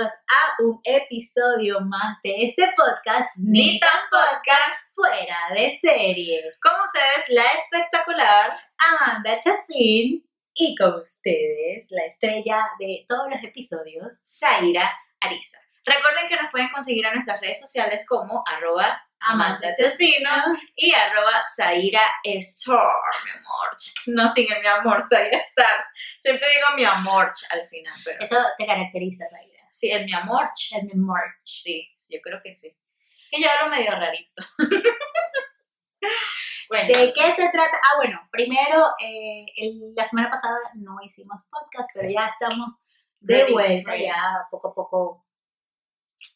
bienvenidos a un episodio más de este podcast, Ni tan podcast fuera de serie. Con ustedes, la espectacular Amanda Chacín y con ustedes, la estrella de todos los episodios, Zaira Ariza. Recuerden que nos pueden conseguir en nuestras redes sociales como arroba Amanda Chacino y arroba Zaira Store, mi amor. No sin el mi amor, Zaira Star. Siempre digo mi amor al final, pero... Eso te caracteriza, Zaira. Sí, el mi amor. El mi amor. Sí, sí, yo creo que sí. Que yo hablo medio rarito. ¿De qué se trata? Ah, bueno, primero, eh, el- la semana pasada no hicimos podcast, pero ya estamos de Ready, vuelta, ready. ya poco a poco.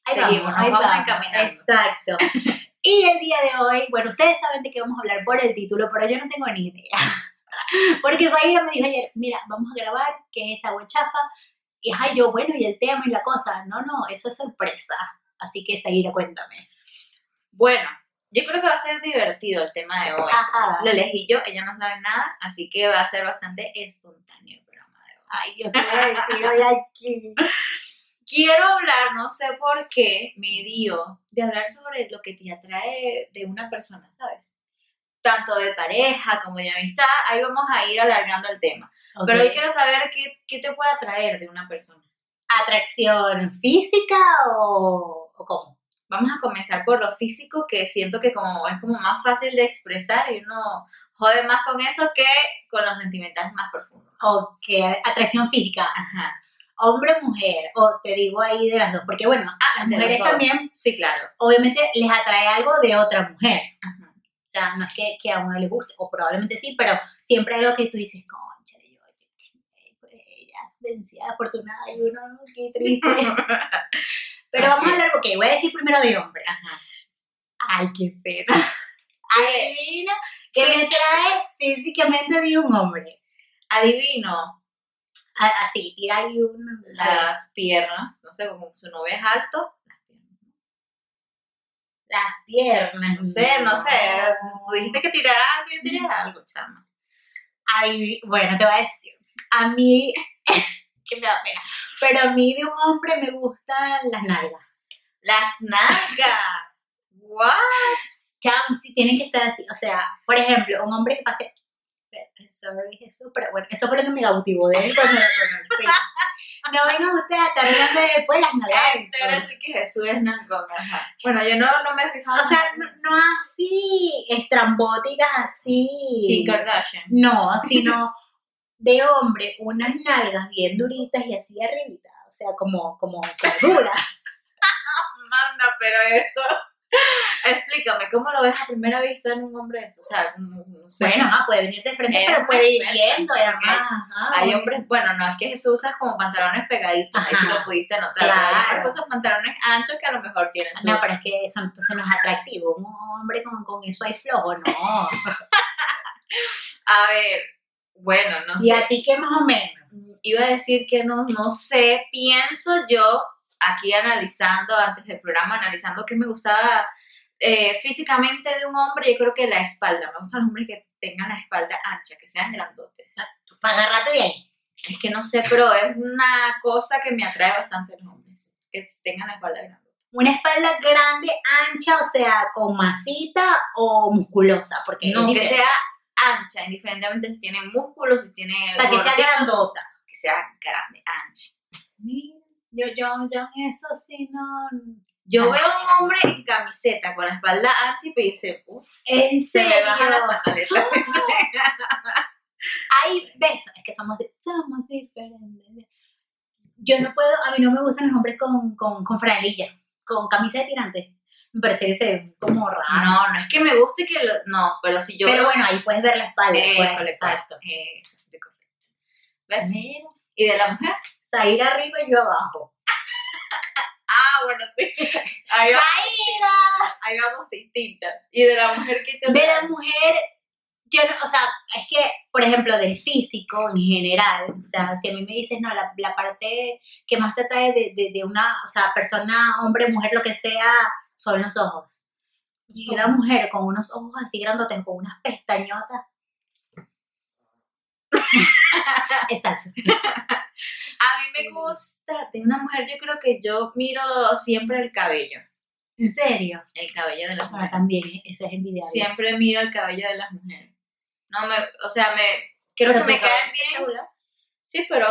Ahí Seguimos, vamos, ahí vamos vamos. encaminando. Exacto. Y el día de hoy, bueno, ustedes saben de qué vamos a hablar por el título, pero yo no tengo ni idea. Porque Zaira me dijo ayer, mira, vamos a grabar, que es esta guachafa. Y ay, yo, bueno, y el tema y la cosa. No, no, eso es sorpresa. Así que Zaira, cuéntame. Bueno, yo creo que va a ser divertido el tema de hoy. Ajá. Lo elegí yo, ella no sabe nada, así que va a ser bastante espontáneo el programa de hoy. Ay, Dios, ¿qué voy a decir hoy aquí? Quiero hablar, no sé por qué, me dio de hablar sobre lo que te atrae de una persona, ¿sabes? Tanto de pareja como de amistad, ahí vamos a ir alargando el tema. Pero Ok. hoy quiero saber qué, qué te puede atraer de una persona. ¿Atracción física o, o cómo? Vamos a comenzar por lo físico, que siento que como es como más fácil de expresar y uno jode más con eso que con los sentimentales más profundos. Ok, atracción física, Ajá. hombre mujer, o te digo ahí de las dos, porque bueno, Ah, las mujeres también, Sí, claro. obviamente les atrae algo de otra mujer. Ajá. O sea, no es que, que a uno le guste, o probablemente sí, pero siempre hay algo que tú dices, concha, yo, yo, pues ella, vencida, afortunada, y uno, "No, qué triste. pero vamos a hablar, ok, voy a decir primero de hombre. Ajá. Ay, qué pena. Adivina que me trae físicamente de un hombre. Adivino, A- Así, tira ahí un... las piernas, no sé, como su novio es alto, Las piernas. no sé, no sé, dijiste que tirara algo y yo tiré algo, chama. Ay, bueno, te voy a decir. A mí, que me da pena, pero a mí de un hombre me gustan las nalgas. Las nalgas, what? Cham, sí, tienen que estar así. O sea, por ejemplo, un hombre que pase... Sorry, eso, pero bueno, eso fue lo que me cautivó de él cuando lo conocí. No vengan ustedes a estar hablando de después las nalgas. Entera, así que Jesús es nalgón. Bueno, yo no, no me he fijado. O sea, no, no así estrambóticas, así. Kim Kardashian. No, sino de hombre, unas nalgas bien duritas y así arribita. O sea, como, como dura. Manda, pero eso. Explícame, ¿cómo lo ves a primera vista en un hombre eso? O sea, no, no sé. Bueno, ajá, puede venir de frente, Eh, pero puede ir viendo. ajá, ajá, Hay bueno. hombres, bueno, no es que Jesús usa como pantalones pegaditos, ahí sí Ajá. lo pudiste notar. pero Hay Claro. hombres que usan pantalones anchos que a lo mejor tienen su- No, pero es que eso entonces no es atractivo. Un hombre con, con eso hay flojo, no. A ver, bueno, no Y sé. a ti, ¿qué más o menos? Iba a decir que no, no sé, pienso yo, aquí analizando, antes del programa, analizando qué me gustaba eh, físicamente de un hombre, yo creo que la espalda. Me gustan los hombres que tengan la espalda ancha, que sean grandotes. Agárrate de ahí. Es que no sé, pero es una cosa que me atrae bastante a los hombres, que tengan la espalda grande. Una espalda grande, ancha, o sea, con masita o musculosa. Porque No, que sea ancha, indiferentemente si tiene músculos, si tiene. O sea, que sea grandota. Que sea grande, ancha. Mira, yo, yo, yo en eso sí no. Yo veo a un hombre en camiseta con la espalda ancha y me dice, uff, se serio. me bajan las pantaletas. Hay besos, es que somos, somos diferentes. Yo no puedo, a mí no me gustan los hombres con, con, con franelilla, con camisa de tirante. Me parece que se ve como raro. no, no es que me guste que lo. No, pero si yo. Pero bueno, ahí puedes ver la espalda. Eh, pues, exacto. eh, correcto. ¿Ves? Mira. ¿Y de la mujer? Salir arriba y yo abajo. Ah, bueno, sí. Ahí, ahí vamos distintas. ¿Y de la mujer qué te De la mujer, yo no, o sea, es que, por ejemplo, del físico en general, o sea, si a mí me dices, no, la, la parte que más te atrae de, de, de una, o sea, persona, hombre, mujer, lo que sea, son los ojos. Y una mujer con unos ojos así grandotes, con unas pestañotas. Exacto. A mí me gusta de una mujer, yo creo que yo miro siempre el cabello. ¿En serio? El cabello de las mujeres. también, ¿eh? eso es envidiable. Siempre miro el cabello de las mujeres. No me, o sea, me creo Pero que me caen bien. Sí, pero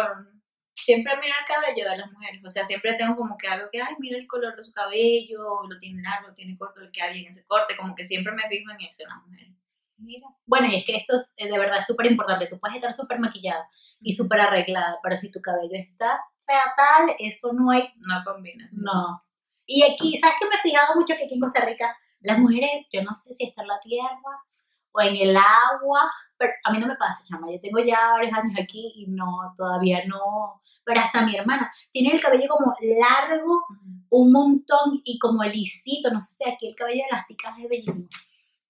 siempre miro el cabello de las mujeres. O sea, siempre tengo como que algo que, ay, mira el color de su cabello, lo tiene largo, lo tiene corto, le queda bien ese corte. Como que siempre me fijo en eso en las mujeres. Mira. Bueno, y es que esto es eh, de verdad súper importante. Tú puedes estar súper maquillada y súper arreglada, pero si tu cabello está fatal, eso no hay, No combina. no. Y aquí, ¿sabes qué me he fijado mucho que aquí en Costa Rica, las mujeres, yo no sé si está en la tierra o en el agua, pero a mí no me pasa, chama. Yo tengo ya varios años aquí y no, todavía no. Pero hasta mi hermana tiene el cabello como largo, un montón y como lisito, no sé, aquí el cabello de las ticas es bellísimo.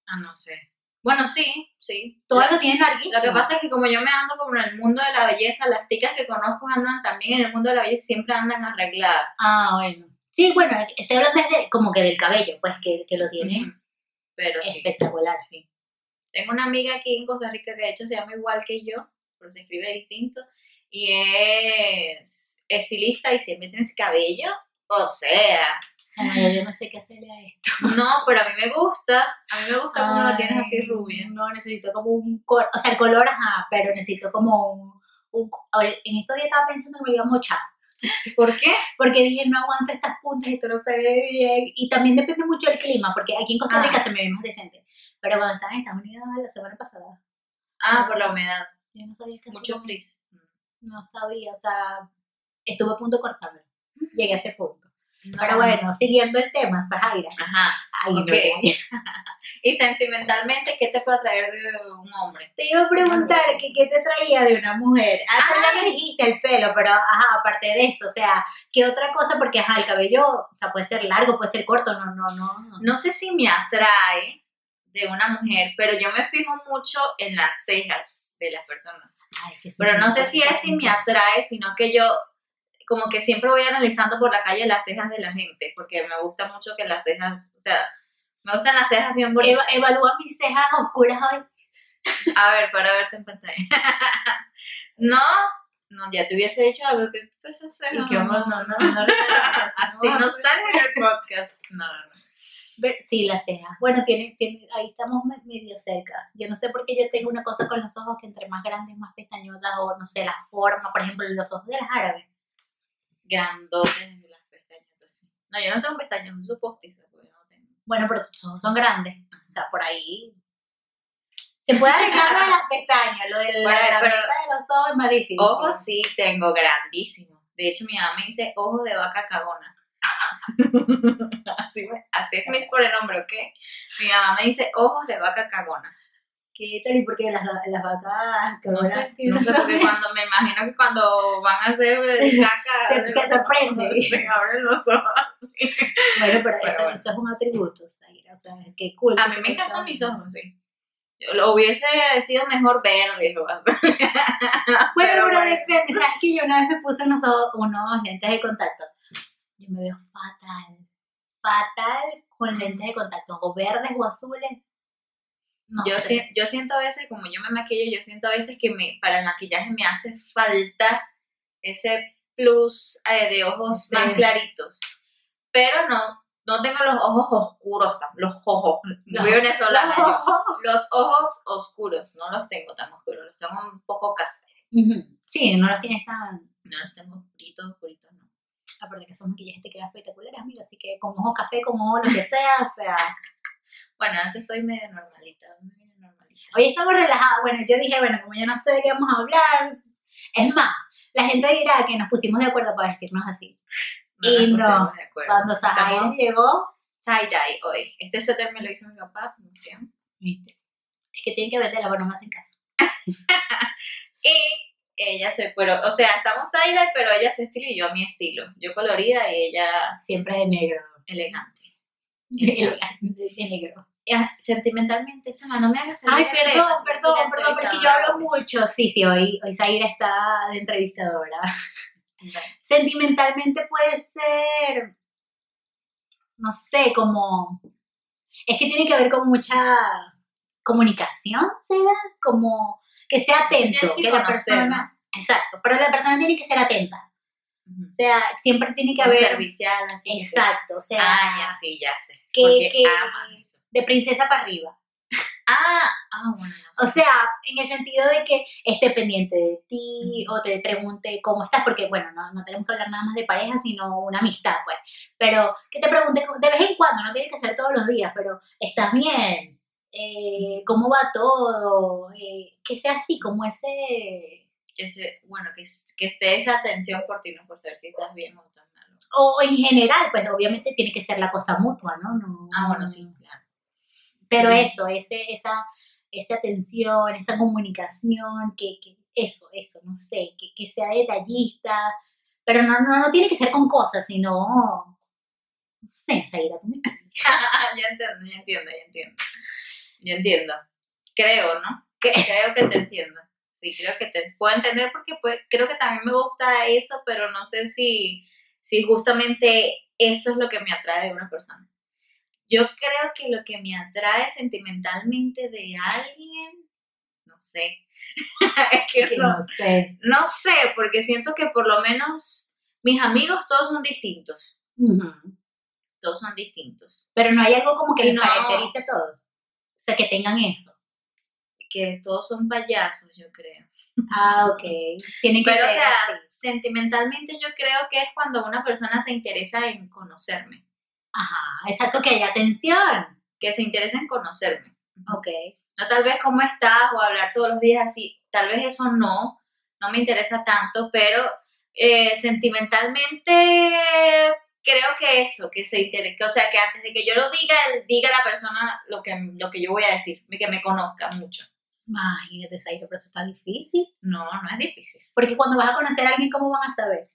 Ah, no sé. Bueno, sí, sí. Todas Lo- tienen larguísimo. Lo que pasa es que como yo me ando como en el mundo de la belleza, las chicas que conozco andan también en el mundo de la belleza, siempre andan arregladas. Ah, bueno. Sí, bueno, estoy hablando desde, como que del cabello, pues que, que lo tiene. Pero sí, espectacular. sí. Tengo una amiga aquí en Costa Rica que de hecho se llama igual que yo, pero se escribe distinto, y es estilista y siempre tiene ese cabello. O sea, yo, no sé qué hacerle a esto. no, pero a mí me gusta, a mí me gusta cómo lo tienes así Ay, rubia. No, necesito como un color, o sea, el color, ajá, pero necesito como un, un ahora, en estos días estaba pensando que me iba a mochar, ¿Por qué? porque dije, no aguanto estas puntas, esto no se ve bien, y también depende mucho del clima, porque aquí en Costa Ah. Rica se me ve más decente, pero cuando estaba en Estados Unidos la semana pasada, Ah, por la humedad, yo no sabía qué mucho frizz. No sabía, o sea, estuve a punto de cortarme. Llegué a ese punto. No. Pero bueno, siguiendo el tema, Sahaira. Ajá. Ay, no. Y sentimentalmente, ¿qué te puede traer de un hombre? Te iba a preguntar que qué te traía de una mujer. Ah, ya me dijiste el pelo, pero ajá, aparte de eso, o sea, ¿qué otra cosa? Porque ajá, el cabello, o sea, puede ser largo, puede ser corto, no, no, no. no. No sé si me atrae de una mujer, pero yo me fijo mucho en las cejas de las personas. Ay, que sí, Pero no sé si es si me atrae, sino que yo como que siempre voy analizando por la calle las cejas de la gente, porque me gusta mucho que las cejas, o sea, me gustan las cejas bien bonitas. Eva- evalúa mis cejas oscuras hoy. A ver, para verte en pantalla. no, no, ya te hubiese dicho algo que pues, no, no, no, así no sale el podcast. No, no, no. Sí, las cejas. Bueno, tiene, tiene, ahí estamos me- medio cerca. Yo no sé por qué yo tengo una cosa con los ojos que entre más grandes, más pestañotas, o no sé, la forma, por ejemplo, los ojos de las árabes. Grandotes de las pestañas así. No, yo no tengo pestañas, uso postizas, porque no tengo. Bueno, pero tus ojos son grandes. O sea, por ahí. Se puede arreglar lo de las pestañas, lo de la, Bueno, pero- de los ojos es más difícil. Ojos sí tengo grandísimos. De hecho, mi mamá me dice ojos de vaca cagona. así, me- así es mis por el nombre, ¿ok? Mi mamá me dice ojos de vaca cagona. ¿Qué tal? ¿Y por qué las, las vacas que No sé, tienen no sé, porque cuando me imagino que cuando van a hacer caca Se- se los ojos, sorprende. Se abren los ojos. Bueno, pero, Pero eso, bueno. eso es un atributo. O sea, qué cool. A mí me encantan mis ojos. sí. Lo hubiese sido mejor verdes o así. Bueno, Pero pero, bueno. depende. ¿Sabes que yo una vez me puse unos, unos lentes de contacto? Yo me veo fatal. Fatal con lentes de contacto. O verdes o azules. No Yo, sé. si- yo siento a veces, como yo me maquillo, yo siento a veces que me, para el maquillaje me hace falta ese plus eh, de ojos Sí. más claritos. Pero no, no tengo los ojos oscuros, los ojos, muy venezolana yo. Los ojos oscuros, no los tengo tan oscuros, los tengo un poco café. Sí, no los tienes tan. No los tengo oscuritos, oscuritos, no. Aparte que esos maquillajes te quedan espectaculares, amiga. Así que con ojo café, con ojo lo que sea, o sea. Bueno, antes estoy medio normalita, me viene normalita. Hoy estamos relajados. Bueno, yo dije, bueno, como yo no sé de qué vamos a hablar. Es más, la gente dirá que nos pusimos de acuerdo para vestirnos así. Y nos no, de acuerdo. Cuando Estamos llegó, tie-dye hoy. Este suéter me lo hizo mi papá, promoción. viste, es que tienen que venderla, pero no me hacen caso. Y ella se, pero, o sea, estamos tie-dye, pero ella su estilo y yo a mi estilo. Yo colorida y ella Siempre de negro. elegante. de, de negro. Ya, sentimentalmente, chama, no me hagas Ay, perdón, perdón, perdón, porque yo hablo mucho. Sí, sí, hoy, hoy Zaira está de entrevistadora. Sentimentalmente puede ser, no sé, como, es que tiene que ver con mucha comunicación, ¿será? Como que sea atento, que que la persona, exacto, pero la persona tiene que ser atenta. O sea, siempre tiene que haber... servicial, así. que- Exacto, o sea, Ah, ya sí, ya sé. que- que- eso. de princesa para arriba. Ah, ah, bueno. no O sea, en el sentido de que esté pendiente de ti o te pregunte cómo estás, porque bueno, no, no tenemos que hablar nada más de pareja, sino una amistad, pues. Pero que te pregunte de vez en cuando, no tiene que ser todos los días, pero ¿estás bien? Eh, ¿Cómo va todo? Eh, que sea así, como ese... que se- bueno, que, que esté esa atención por ti, no por saber si estás bien o estás mal. O en general, pues obviamente tiene que ser la cosa mutua, ¿no? no Ah, bueno, sí, claro. Pero Ujú. eso, ese, esa, esa atención, esa comunicación, que, que eso, eso, no sé, que, que sea detallista, pero no, no, no tiene que ser con cosas, sino, no sé, tú me ya entiendo, ya entiendo, ya entiendo. Ya entiendo. Creo, ¿no? Creo que te entiendo. Sí, creo que te puedo entender porque pues, creo que también me gusta eso, pero no sé si, si justamente eso es lo que me atrae de una persona. Yo creo que lo que me atrae sentimentalmente de alguien, no sé. es que que no, no sé. no sé, porque siento que por lo menos mis amigos todos son distintos. Todos son distintos. Pero no hay algo como que Y les no. caracterice a todos. O sea, que tengan eso. Que todos son payasos, yo creo. Ah, ok. Tienen que Pero, o sea, así. sentimentalmente yo creo que es cuando una persona se interesa en conocerme. Ajá, exacto, que hay atención. Que se interesa en conocerme. Ok. No tal vez cómo estás o hablar todos los días así. Tal vez eso no, no me interesa tanto, pero eh, sentimentalmente creo que eso, que se interesa, o sea, que antes de que yo lo diga, él diga a la persona lo que, lo que yo voy a decir, que me conozca mucho. Imagínate, Zaira, pero eso está difícil. No, no es difícil. Porque cuando vas a conocer a alguien, ¿cómo van a saber?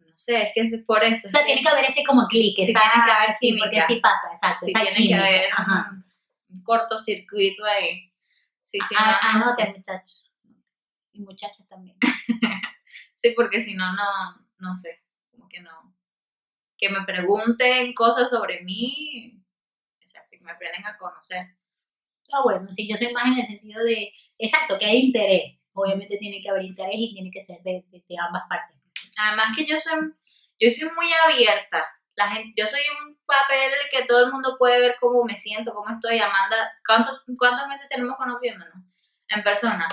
No sé, es que es por eso. O sea, tiene que haber ese como clic, Sí, esa- tiene que haber sí, porque sí pasa, exacto, sí esa tiene química. que haber Ajá. un, cortocircuito ahí. Sí, sí, Ah, no, no anoten, sé. muchachos. Y muchachas también. Sí, porque si no, no, no sé, no. Que me pregunten cosas sobre mí, exacto, que me aprenden a conocer. Ah, bueno, sí, yo soy más en el sentido de, exacto, que hay interés. Obviamente tiene que haber interés y tiene que ser de, de- de ambas partes. Además que yo soy, yo soy muy abierta. La gente, yo soy un papel que todo el mundo puede ver cómo me siento, cómo estoy. Amanda, ¿cuántos, ¿cuántos meses tenemos conociéndonos? En persona.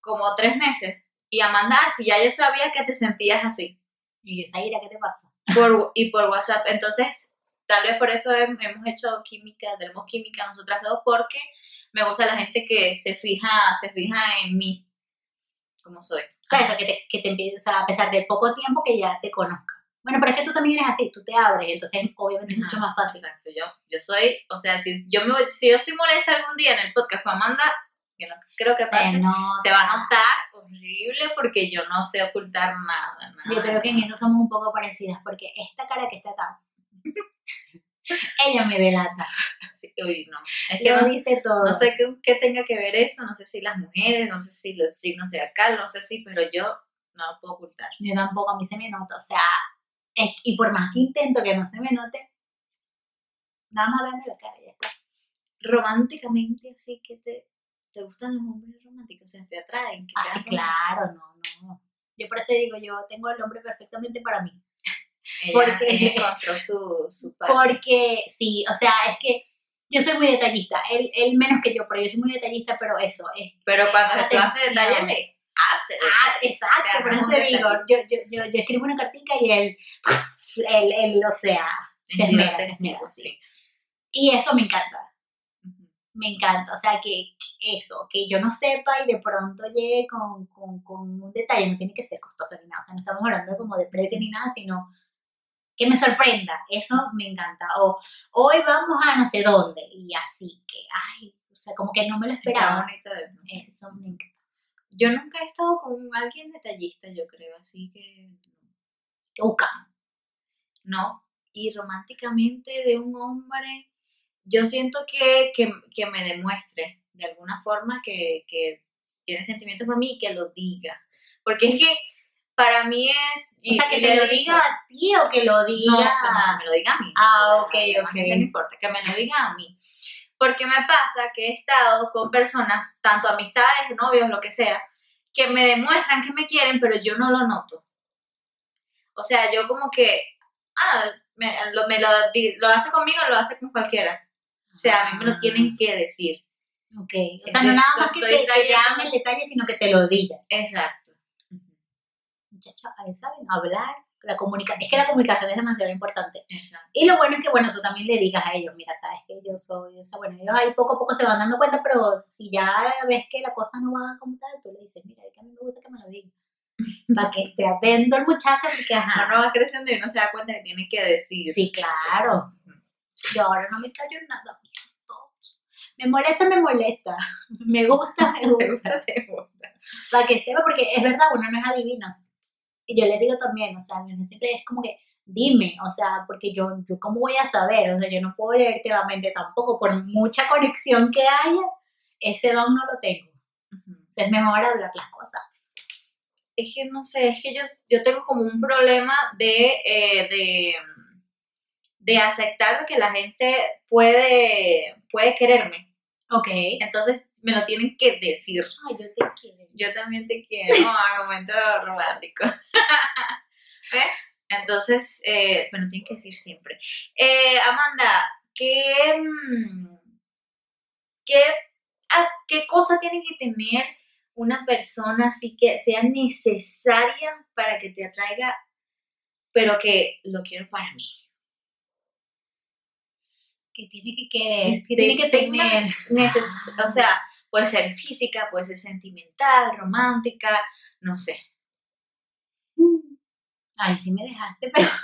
Como tres meses. Y Amanda, si ya yo sabía que te sentías así. Y Zaira, ¿qué te pasa? Por, y por WhatsApp. Entonces, tal vez por eso hem- hemos hecho química, tenemos química nosotras dos, porque me gusta la gente que se fija, se fija en mí, como soy. O sea, que te, que te sea, a pesar de poco tiempo que ya te conozca. Bueno, pero es que tú también eres así, tú te abres, entonces obviamente es mucho más fácil. Exacto, yo, yo soy, o sea, si yo, me, si yo estoy molesta algún día en el podcast con Amanda, que no creo que pase, Se nota. se va a notar horrible porque yo no sé ocultar nada. nada Yo creo que en eso somos un poco parecidas, porque esta cara que está acá, ella me delata. Sí, uy, no. Es que no, dice todo. No sé qué, qué tenga que ver eso, no sé si las mujeres, no sé si los signos de acá, no sé si, pero yo no lo puedo ocultar. Yo tampoco, a mí se me nota, o sea, es- y por más que intento que no se me note, nada más verme la cara ya está. Románticamente, así que te, te gustan los hombres románticos, o sea, te atraen. Que Así, sean Ah, claro, no, no. Yo por eso digo, yo tengo el hombre perfectamente para mí. Ella, porque- encontró su, su parte. Porque sí, o sea, es que yo soy muy detallista, él, él menos que yo, pero yo soy muy detallista, pero eso, es Pero cuando Jesús hace detalle, le hace Ah, exacto, O sea, por no eso te digo, yo, yo, yo, yo escribo una cartica y él, él, él, o sea, se esmera, se esmera, sí. sí. Y eso me encanta. Me encanta, o sea, que eso, que yo no sepa y de pronto llegue con, con, con un detalle, no tiene que ser costoso ni nada, o sea, no estamos hablando como de precio ni nada, sino que me sorprenda, eso me encanta, o hoy vamos a no sé dónde, y así que, ay, o sea, como que no me lo esperaba, eso me encanta, Yo nunca he estado con alguien detallista, yo creo, así que que buscamos. no. Y románticamente de un hombre, yo siento que, que, que me demuestre de alguna forma que, que tiene sentimientos por mí y que lo diga. Porque es que para mí es... O sea, que te lo dicho, diga a ti o que lo diga. No, me lo diga a mí. Ah, ok, ok. No importa, que me lo diga a mí. Porque me pasa que he estado con personas, tanto amistades, novios, lo que sea, que me demuestran que me quieren, pero yo no lo noto. O sea, yo como que, ah, me lo, me lo, lo hace conmigo, lo hace con cualquiera. O sea, a mí me lo tienen que decir. Ok, o sea, no nada más que te, te trayendo. el detalle, sino que te lo digan. Exacto. Muchachos, ahí saben, hablar, la comunicación, es que la comunicación es demasiado importante. Exacto. Y lo bueno es que, bueno, tú también le digas a ellos, mira, sabes que yo soy, o sea, bueno, ellos ahí poco a poco se van dando cuenta, pero si ya ves que la cosa no va como tal, tú le dices, mira, es que a mí me gusta que me lo digan. Para que esté atento el muchacho, porque, ajá. Uno va creciendo y uno se da cuenta que tiene que decir. Sí, claro. Yo ahora no me callo en nada, todos. Me molesta, me molesta. Me gusta, me gusta. gusta, te gusta. Para que sepa, porque es verdad, uno no es adivino. Y yo le digo también, o sea, siempre es como que, dime, o sea, porque yo, yo cómo voy a saber, o sea, yo no puedo leerte la mente tampoco, por mucha conexión que haya, ese don no lo tengo. O sea, es mejor hablar las cosas. Es que no sé, es que yo, yo tengo como un problema de, eh, de, de aceptar que la gente puede, puede quererme. Ok. Entonces me lo tienen que decir. Ay, yo te quiero. Yo también te quiero, a momento romántico. ¿Ves? Entonces, eh, me lo tienen que decir siempre. Eh, Amanda, ¿qué, mm, qué, ah, ¿qué cosa tiene que tener una persona así que sea necesaria para que te atraiga, pero que lo quiero para mí? Que tiene que querer, Que que tiene que tener. Neces- o sea, puede ser física, puede ser sentimental, romántica, no sé. Ay, sí me dejaste, pero.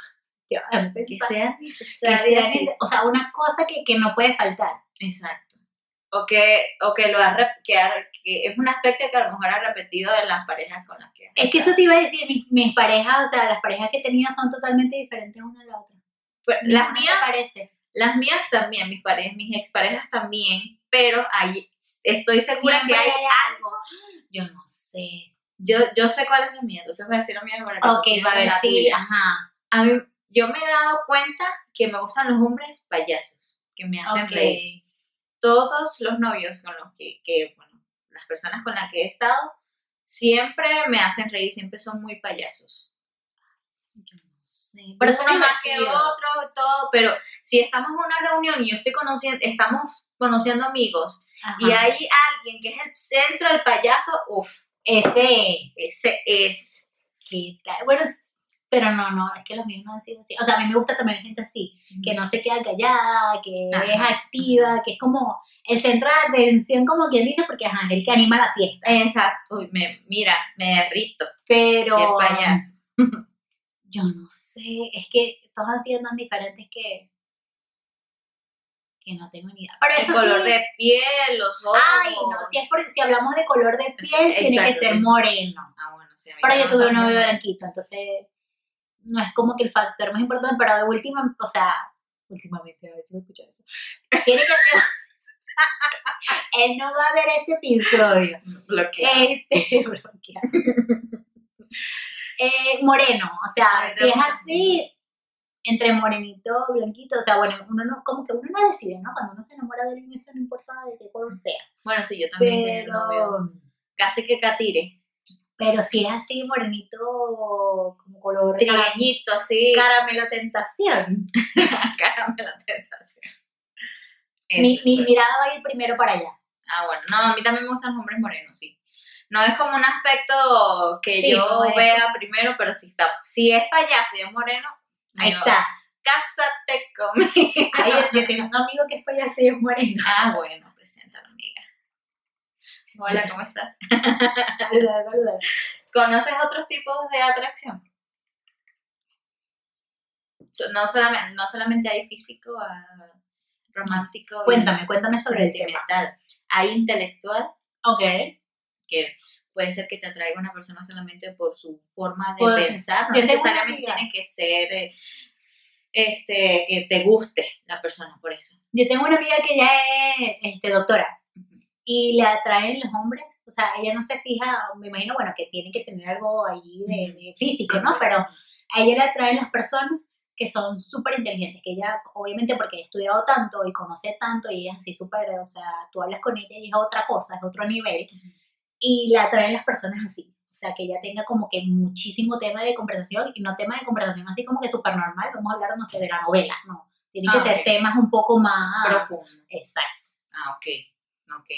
Yo, Que sea que necesaria. sea sí. nece- o sea, una cosa que, que no puede faltar. Exacto. O que, o que lo ha que, ha- que es un aspecto que a lo mejor ha repetido en las parejas con las que has Es que eso te iba a decir, mis, mis parejas, o sea, las parejas que he tenido son totalmente diferentes una a la otra. Pero las mías, parece. Las mías también, mis parejas, mis exparejas también, pero ahí estoy segura Siempre que hay hay algo. Yo no sé. Yo, yo sé cuál es la mía, entonces voy a decir la mía para que Ok, va a ver, sí, ajá. A mí, yo me he dado cuenta que me gustan los hombres payasos, que me hacen reír. Todos los novios con los que, que, bueno, las personas con las que he estado, siempre me hacen reír, siempre son muy payasos. Pero es más que divertido. otro, todo, pero si estamos en una reunión y yo estoy conociendo, estamos conociendo amigos Ajá. y hay alguien que es el centro del payaso, uff, Ese. ese es. ¿qué tal? Bueno, pero no, no, es que los míos no han sido así. O sea, a mí me gusta también gente así, que no se queda callada, que Ajá. es activa, que es como el centro de atención, como quien dice, porque ajá, es el que anima la fiesta. Exacto, Uy, me, mira, me derrito, Pero si es payaso. Yo no sé, es que todos han sido tan diferentes que que no tengo ni idea. Pero El eso color sí, de piel, los ojos. ay, no, si es por, si hablamos de color de piel, Sí, tiene que ser moreno. Ah, bueno, sí, a mí Pero yo tuve un novio blanquito, entonces no es como que el factor más importante, pero de última, o sea, últimamente, a si me escucha eso. Tiene que ser. Él no va a ver este episodio. Bloqueado. Este, bloqueado. Eh, moreno, o sea, si es así, entre morenito, blanquito, o sea, bueno, uno no, como que uno no decide, ¿no? Cuando uno se enamora de alguien, eso no importa de qué color sea. Bueno, sí, yo también. Pero, Casi que catire. pero si es así, morenito, como color Trigueñito, así. caramelo tentación. Caramelo tentación. Mi, Eso, mi mirada va a ir primero para allá. Ah, bueno, no, a mí también me gustan los hombres morenos, sí. No es como un aspecto que Sí, yo no vea primero, pero si está, si es payaso y es moreno, Ahí está. Cásate conmigo. Ahí yo, yo tengo un amigo que es payaso y es moreno. Ah, bueno, preséntalo, amiga. Hola, ¿cómo estás? Saluda, saluda. ¿Conoces otros tipos de atracción? No solamente, no solamente hay físico, ah, romántico, y Cuéntame, cuéntame sobre el tema. sentimental. Hay intelectual, Ok. Que puede ser que te atraiga una persona solamente por su forma de Pues, pensar, no necesariamente tiene que ser eh, este, que te guste la persona por eso. Yo tengo una amiga que ya es este, doctora y le atraen los hombres. O sea, ella no se fija, me imagino, bueno, que tiene que tener algo allí de, de físico, ¿no? Pero a ella le atraen las personas que son súper inteligentes, que ella, obviamente porque ha estudiado tanto y conoce tanto y ella es así súper, o sea, tú hablas con ella y es otra cosa, es otro nivel, y le atraen las personas así. O sea, que ella tenga como que muchísimo tema de conversación y no tema de conversación así como que súper normal, vamos a hablar, no sé, de la novela, no. Tienen que Ah, ser temas un poco más... Profundo. Exacto. Ah, ok. Ok.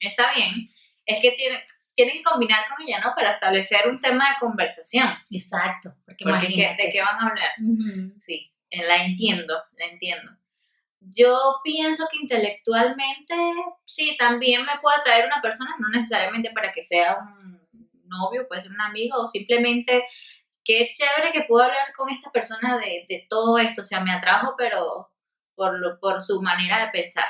Está bien. Es que tiene, tiene que combinar con ella, ¿no? Para establecer un tema de conversación. Exacto. Porque, Porque ¿qué- imagínate. ¿de qué van a hablar? Sí, eh, la entiendo, la entiendo. Yo pienso que intelectualmente, sí, también me puede atraer una persona, no necesariamente para que sea un novio, puede ser un amigo, o simplemente qué chévere que puedo hablar con esta persona de, de todo esto, o sea, me atrajo, pero por, lo, por su manera de pensar.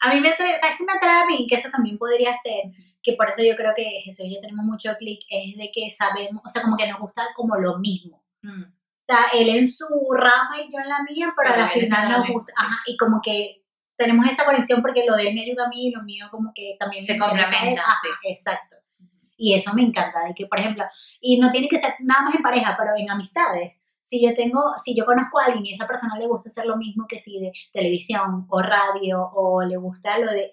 A mí me atrae, ¿sabes qué me atrae a mí? Que eso también podría ser, que por eso yo creo que Jesús y yo tenemos mucho clic, es de que sabemos, o sea, como que nos gusta como lo mismo. Mm, O sea, él en su rama y yo en la mía, pero, Pero a la final nos gusta, ajá, y como que tenemos esa conexión porque lo de él me ayuda a mí y lo mío como que también Se me interesa a él. complementan, Ajá, sí. exacto. Y eso me encanta, de que, por ejemplo, y no tiene que ser nada más en pareja, pero en amistades. Si yo tengo, si yo conozco a alguien y a esa persona le gusta hacer lo mismo que si de televisión o radio o le gusta lo de,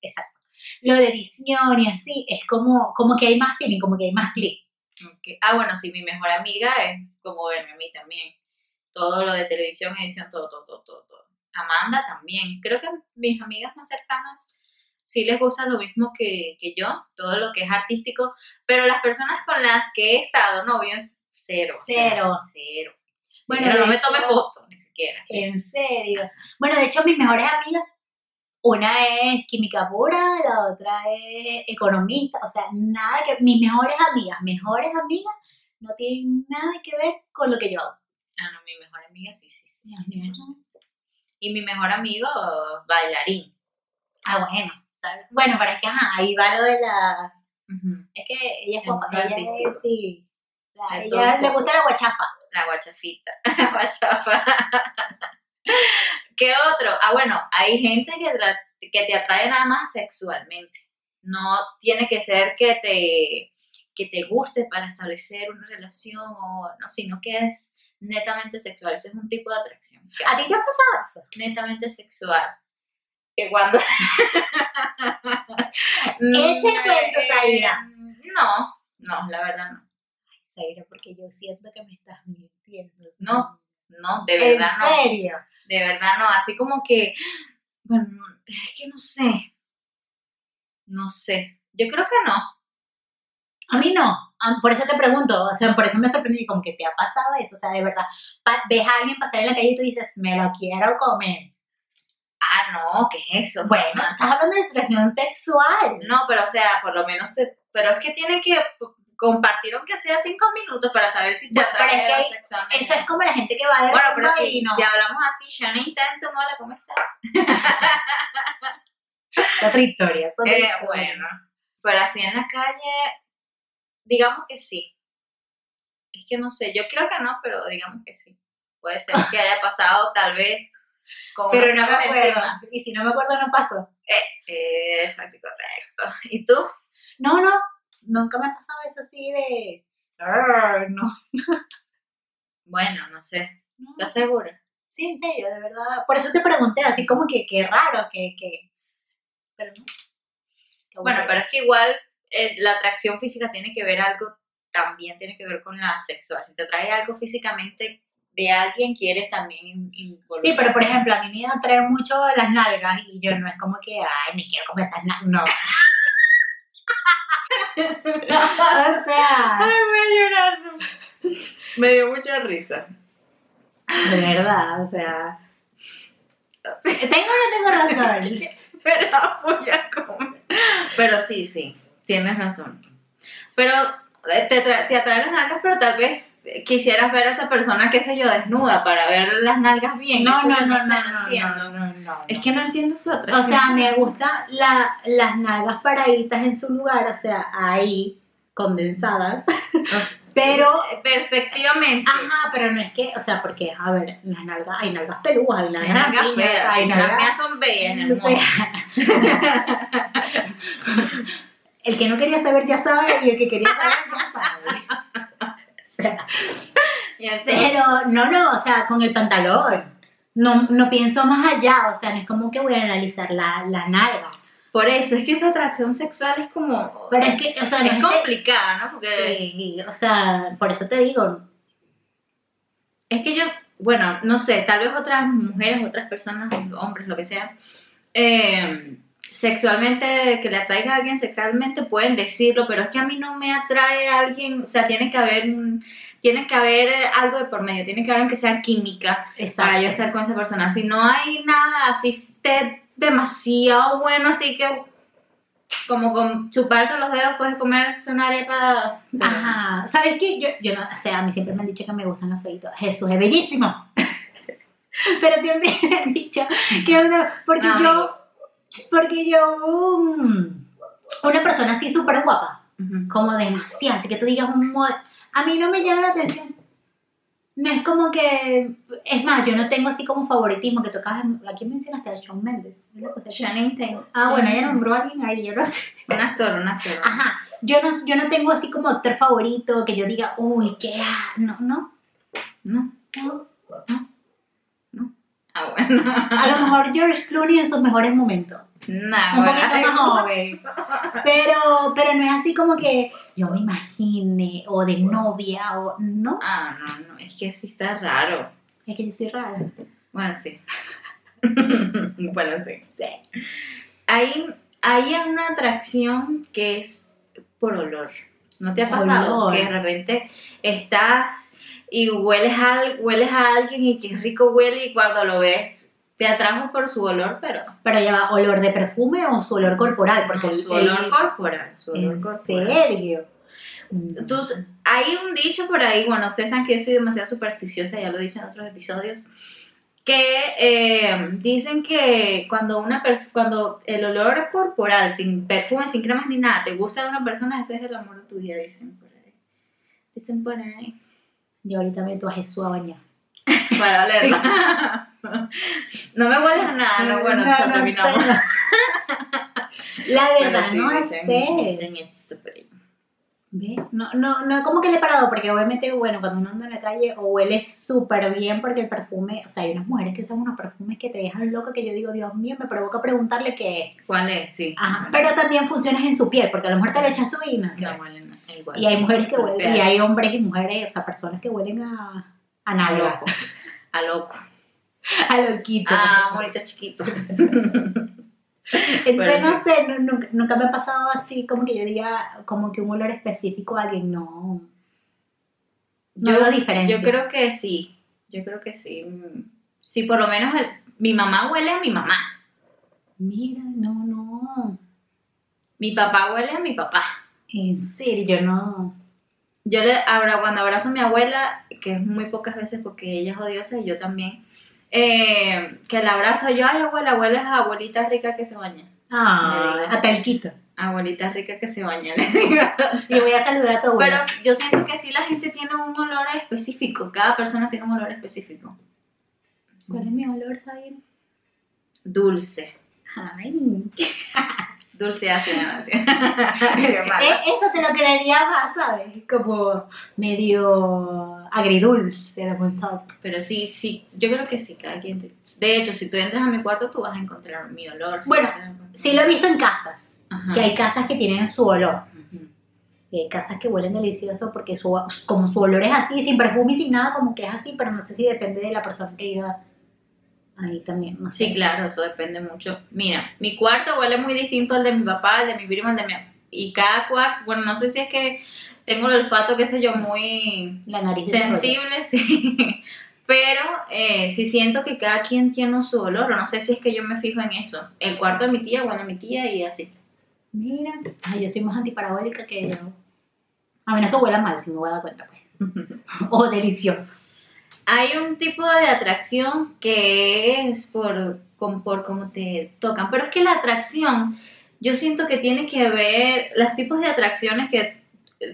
exacto, lo de edición y así, es como, como que hay más feeling, como que hay más clic. Ok. Ah, bueno, sí, mi mejor amiga es como verme a mí también. Todo lo de televisión, edición, todo, todo, todo, todo. todo. Amanda también. Creo que mis amigas más cercanas sí les gusta lo mismo que, que yo, todo lo que es artístico, pero las personas con las que he estado novios, cero. Cero. Cero. Bueno, no me tome hecho- fotos, ni siquiera. sí. En serio. Bueno, de hecho, mis mejores amigas, una es química pura, la otra es economista, o sea, nada que, mis mejores amigas, mejores amigas, no tienen nada que ver con lo que yo hago. Ah, no, mi mejor amiga sí, sí, sí. Dios mío. 100%. Y mi mejor amigo, bailarín. Ah, bueno, ¿sabes? Bueno, pero es que, ajá, ahí va lo de la, es que ella es guapa, ella es, sí, la- ella le gusta la guachafa. La guachafita. Guachafa. ¿Qué otro? Ah, bueno, hay gente que, tra- que te atrae nada más sexualmente. No tiene que ser que te, que te guste para establecer una relación o no, sino que es netamente sexual. Ese es un tipo de atracción. ¿A ti te ha pasado eso? netamente sexual. Que cuando. Echa cuento, Zaira. No, no, la verdad no. Ay, Zaira, porque yo siento que me estás mintiendo. No, No, de ¿En verdad no. serio? De verdad no. Así como que. Bueno, es que no sé. No sé. Yo creo que no. A mí no, Ah, por eso te pregunto, o sea, por eso me sorprendí, como que te ha pasado eso, o sea, de verdad, ves a alguien pasar en la calle y tú dices, me lo quiero comer. Ah, no, ¿qué es eso? Bueno, estás hablando de expresión sexual. No, pero o sea, por lo menos te- pero es que tienen que compartir aunque sea cinco minutos para saber si te Bueno, pero es que sexualmente. Eso es como la gente que va de Bueno, pero si, no. si hablamos así, Shani Tantum, hola, ¿cómo estás? Es otra historia, otra Eh, historia. bueno, pero así en la calle, digamos que sí. Es que no sé, yo creo que no, pero digamos que sí. Puede ser que haya pasado tal vez con Pero no me acuerdo. encima. Y si no me acuerdo, no pasó. Eh, exacto, correcto. ¿Y tú? No, no, nunca me ha pasado eso así de. No, Bueno, no sé. ¿Estás segura? Sí, en serio, de verdad. Por eso te pregunté, así como que qué raro, que. que... Pero no. Qué Bueno, pero es que igual eh, la atracción física tiene que ver algo, también tiene que ver con la sexual. Si te atrae algo físicamente de alguien, quieres también in- involucrar. Sí, pero por ejemplo, a mí me atraen mucho las nalgas y yo no es como que, ay, me quiero comer esas nalgas. No. o sea, Ay, voy a llorar. Me dio mucha risa. de verdad, o sea. ¿Tengo o no tengo razón? Pero voy a comer. Pero sí, sí, tienes razón. Pero te, tra- te atraen las nalgas, pero tal vez quisieras ver a esa persona, qué sé yo, desnuda para ver las nalgas bien. No, no, no, no, no, entiendo. no, no, no, Es que no entiendo su O atracción. sea, me gustan la, las nalgas paraditas en su lugar, o sea, ahí, condensadas. Pero, Eh, Perspectivamente. ajá, pero no es que, o sea, porque, a ver, las nalgas, hay nalgas peludas, hay nalgas, nalgas feas. hay Las nalgas. mías son bellas, o el que no quería saber ya sabe y el que quería saber ya sabe. O sea, pero no, no, o sea, con el pantalón. No, no pienso más allá, o sea, no es como que voy a analizar la, la nalga. Por eso, es que esa atracción sexual es como... Pero es que, o sea, es no es complicada, ¿no? Porque Sí, o sea, por eso te digo, es que yo, bueno, no sé, tal vez otras mujeres, otras personas, hombres, lo que sea, eh, sexualmente, que le atraiga a alguien sexualmente, pueden decirlo, pero es que a mí no me atrae a alguien, o sea, tiene que haber, tiene que haber eh, algo de por medio, tiene que haber aunque sea química para yo estar con esa persona. Si no hay nada, así esté demasiado bueno, así que como con chuparse los dedos puedes comerse una arepa. Ajá, ¿sabes qué? Yo, yo no, o sea, a mí siempre me han dicho que me gustan los feitos. Jesús es bellísimo. Pero siempre me han dicho que porque yo, porque yo, mm, una persona así súper guapa, como demasiado, así que tú digas un mod- a mí no me llama la atención. No es como que, es más, yo no tengo así como favoritismo que tocas, ¿a quién mencionaste? A Shawn Mendes. ¿Es lo que usted- Channing Tatum. Ah, bueno, ella nombró a alguien ahí, yo no sé. Un actor, un actor. Ajá, yo no, yo no tengo así como actor favorito que yo diga, uy, qué, ah", no, no, No, no. ah, bueno. A lo mejor George Clooney en sus mejores momentos, Nah, un bueno. poquito más joven, pero, pero no es así como que yo me imagine, o de novia, o, no, Ah, no, no, es que sí está raro. es que yo soy rara. Bueno, sí. bueno, sí. Sí. Hay, hay una atracción que es por olor. ¿No te ha pasado? Olor. Que de repente estás y hueles a, hueles a alguien y qué rico huele y cuando lo ves te atrajo por su olor, pero Pero lleva olor de perfume o su olor corporal, porque no, el, su el- olor corporal, su olor ¿En corporal. serio? Entonces, hay un dicho por ahí, bueno, ustedes saben que yo soy demasiado supersticiosa, ya lo he dicho en otros episodios, que eh, dicen que cuando una cuando el olor corporal, sin perfume, sin cremas ni nada, te gusta de una persona, ese es el amor de tu vida, dicen por ahí. Dicen por ahí. Yo ahorita meto a Jesús a bañar. Para olerlo. no me hueles a nada, no, bueno, No, ya no terminamos. sé. La verdad, sí, no dicen- sé. dicen esto por ahí. ¿Ve? No, no, no, como que le he parado, porque obviamente, bueno, cuando uno anda en la calle o huele súper bien porque el perfume, o sea, hay unas mujeres que usan unos perfumes que te dejan loca que yo digo, Dios mío, me provoca preguntarle qué es. ¿Cuál es? Sí. Ajá, pero también funciona en su piel, porque a lo mejor te le echas tú y no. No huelen igual. Y hay mujeres que El huelen, y hay hombres y mujeres, o sea, personas que huelen a, a A nalga, loco. A loco. a loquito. Ah, bonito chiquito. Entonces, Bueno, no sé, no- nunca, nunca me ha pasado así como que yo diga como que un olor específico a alguien, no. No Yo- veo diferencia. Yo creo que sí. Yo creo que sí. Mm, Sí, por lo menos el- mi mamá huele a mi mamá. Mira, no, no. Mi papá huele a mi papá. En serio, yo no. Yo le ahora cuando abrazo a mi abuela, que es muy pocas veces porque ella es odiosa y yo también, eh, que la abrazo yo, ay abuela, abuela es abuelita rica que se baña. Ah, a talquito. Abuelita rica que se baña, le digo. Y voy a saludar a tu Pero abuela. yo siento que sí la gente tiene un olor específico, cada persona tiene un olor específico. ¿Cuál es mi olor, Zair? Dulce. Ay. Dulce ácida, mala. eso te lo creería más, ¿sabes? Como medio agridulce la montón. Pero sí, sí, yo creo que sí, cada quien. te- De hecho, si tú entras a mi cuarto, tú vas a encontrar mi olor. Bueno, Sí lo he visto en casas, Ajá. que hay casas que tienen su olor. Ujú. Y hay casas que huelen delicioso porque su, como su olor es así, sin perfume y sin nada, como que es así, pero no sé si depende de la persona que iba ahí también, no sé. Sí, claro, eso depende mucho. Mira, mi cuarto huele muy distinto al de mi papá, al de mi primo, al de mi... Y cada cuarto, bueno, no sé si es que tengo el olfato, qué sé yo, muy La nariz de sensible, sí. Pero eh, sí siento que cada quien tiene su olor, o no sé si es que yo me fijo en eso. El cuarto de mi tía a mi tía y así. Mira, ay, yo soy más antiparabólica que yo. A menos que huela mal, si me voy a dar cuenta, pues. O delicioso. Hay un tipo de atracción que es por, con- por cómo te tocan, pero es que la atracción, yo siento que tiene que ver, los tipos de atracciones que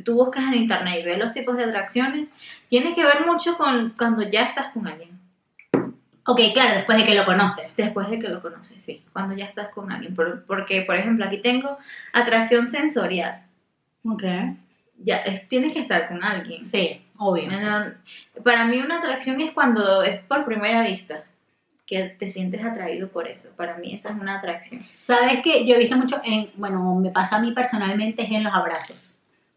tú buscas en internet y ves los tipos de atracciones, tiene que ver mucho con cuando ya estás con alguien, Ok, claro, después de que lo conoces. después de que lo conoces, sí, cuando ya estás con alguien. Por- porque, por ejemplo, aquí tengo atracción sensorial, Ok. ya es- tienes que estar con alguien. Sí, obvio. Para mí una atracción es cuando es por primera vista. que te sientes atraído por eso. Para mí esa es una atracción. ¿Sabes que Yo he visto mucho en, bueno, me pasa a mí personalmente es en los abrazos.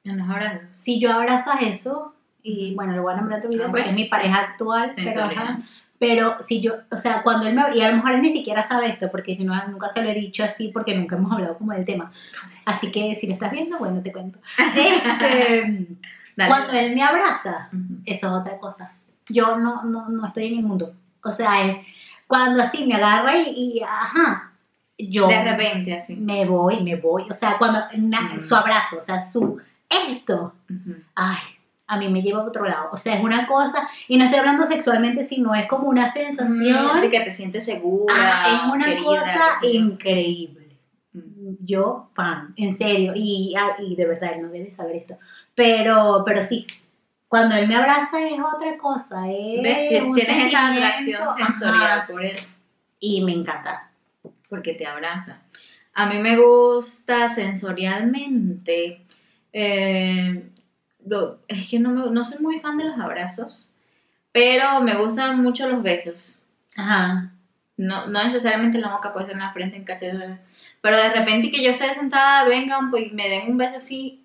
En los abrazos. Si yo abrazo a eso, y bueno, lo voy a nombrar tu video Ah, porque es mi pareja actual, pero, Sensorial. ajá, pero si yo, o sea, cuando él me, y a lo mejor él ni siquiera sabe esto, porque no, nunca se lo he dicho así, porque nunca hemos hablado como del tema. Así que si lo estás viendo, bueno, te cuento. Este, cuando él me abraza, eso es otra cosa. Yo no, no, no estoy en el mundo. O sea, él, cuando así me agarra y, y, ajá, yo De repente, así. me voy, me voy. O sea, cuando na- Mm. su abrazo, o sea, su esto, ay, a mí me lleva a otro lado. O sea, es una cosa, y no estoy hablando sexualmente, sino es como una sensación. De que te sientes segura. Ah, es una querida, cosa increíble. Mm. Yo, fan, en serio, y, ah, y de verdad, él no debe saber esto. Pero, pero sí, cuando él me abraza es otra cosa. Es Tienes esa atracción sensorial ajá, por él. y me encanta. porque te abraza. A mí me gusta sensorialmente. Eh, lo- es que no, me- no soy muy fan de los abrazos, pero me gustan mucho los besos. Ajá. No, no necesariamente en la boca, puede ser en la frente, en cachete. Pero de repente que yo esté sentada, vengan, pues me den un beso así,